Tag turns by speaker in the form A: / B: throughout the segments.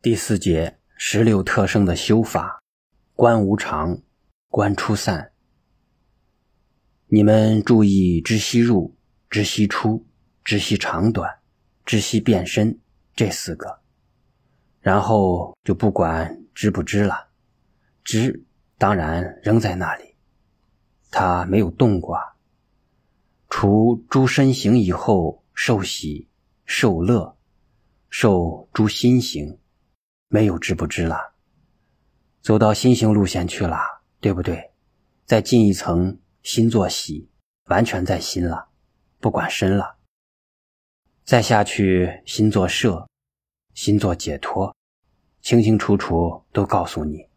A: 第四节十六特生的修法：观无常，观出散。你们注意知悉入，知悉出，知悉长短，知悉变身这四个，然后就不管知不知了。知当然仍在那里，它没有动过。除诸身形以后，受喜、受乐、受诸心行，没有知不知了。走到心行路线去了，对不对？再进一层，心作喜，完全在心了，不管身了。再下去，心作舍，心作解脱，清清楚楚都告诉你，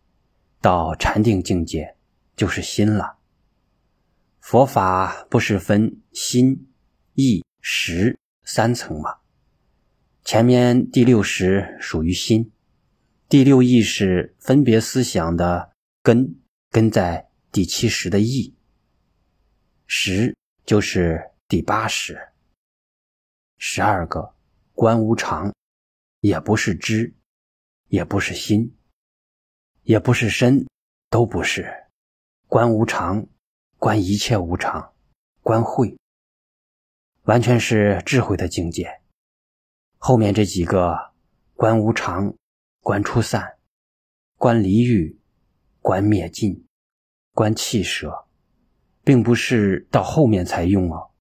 A: 到禅定境界就是心了。佛法不是分心、意、识三层吗？前面第六识属于心，第六意识分别思想的根根在第七识的意，识就是第八识。十二个观无常，也不是知，也不是心，也不是身，都不是观无常。观一切无常，观慧，完全是智慧的境界。后面这几个观无常、观出散、观离欲、观灭尽、观弃舍，并不是到后面才用哦。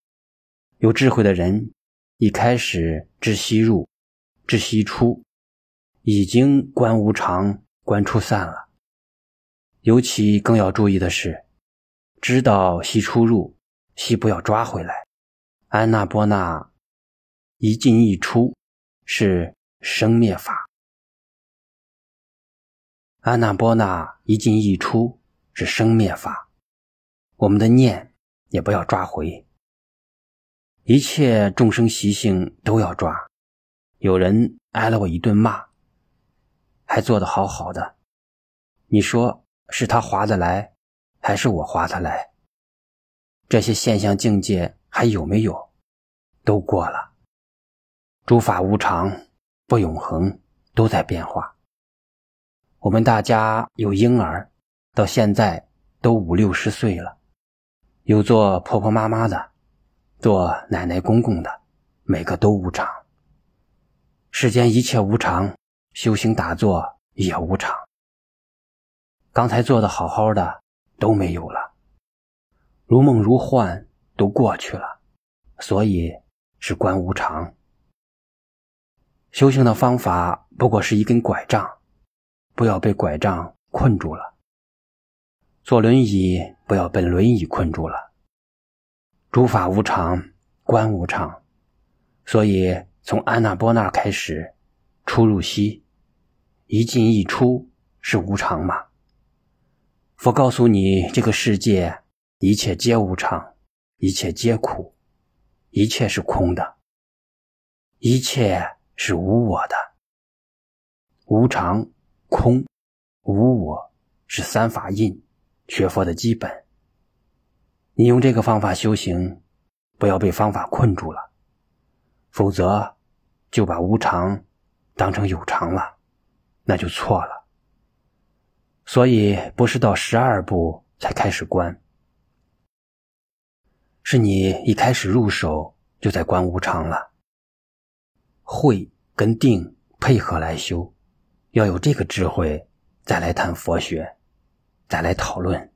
A: 有智慧的人一开始知悉入、知悉出，已经观无常、观出散了。尤其更要注意的是。知道息出入，息不要抓回来。安那波那一进一出是生灭法，安那波那一进一出是生灭法。我们的念也不要抓回，一切众生习性都要抓。有人挨了我一顿骂，还做得好好的，你说是他划得来？还是我划他来，这些现象境界还有没有？都过了。诸法无常，不永恒，都在变化。我们大家有婴儿，到现在都五六十岁了，有做婆婆妈妈的，做奶奶公公的，每个都无常。世间一切无常，修行打坐也无常。刚才做的好好的。都没有了，如梦如幻，都过去了，所以是观无常。修行的方法不过是一根拐杖，不要被拐杖困住了；坐轮椅不要被轮椅困住了。诸法无常，观无常，所以从安那波那开始，出入息，一进一出是无常嘛？佛告诉你，这个世界一切皆无常，一切皆苦，一切是空的，一切是无我的。无常、空、无我是三法印，学佛的基本。你用这个方法修行，不要被方法困住了，否则就把无常当成有常了，那就错了。所以不是到十二步才开始观，是你一开始入手就在观无常了。慧跟定配合来修，要有这个智慧，再来谈佛学，再来讨论。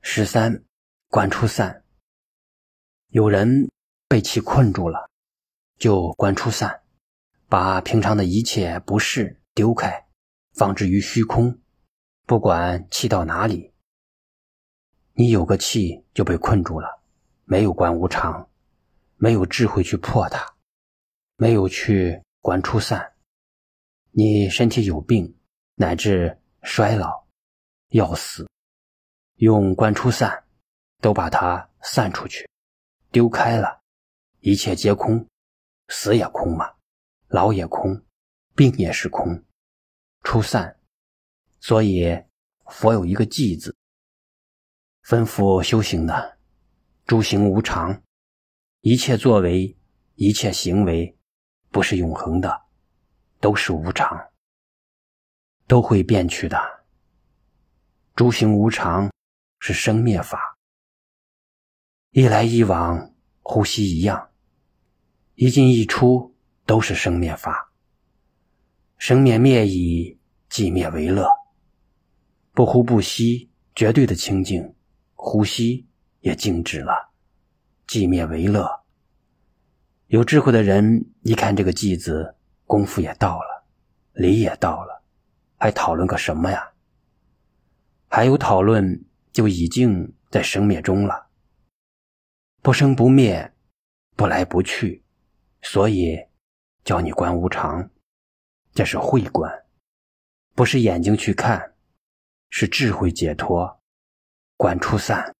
A: 十三观出散，有人被其困住了，就观出散，把平常的一切不适丢开。放置于虚空，不管气到哪里，你有个气就被困住了，没有观无常，没有智慧去破它，没有去观出散，你身体有病，乃至衰老、要死，用观出散，都把它散出去，丢开了，一切皆空，死也空嘛，老也空，病也是空。出散，所以佛有一个寂字，吩咐修行的：诸行无常，一切作为、一切行为，不是永恒的，都是无常，都会变去的。诸行无常是生灭法，一来一往，呼吸一样，一进一出都是生灭法。生灭灭已，寂灭为乐。不呼不吸，绝对的清净，呼吸也静止了，寂灭为乐。有智慧的人一看这个寂字，功夫也到了，理也到了，还讨论个什么呀？还有讨论，就已经在生灭中了。不生不灭，不来不去，所以教你观无常，这是慧观，不是眼睛去看。是智慧解脱，观出散。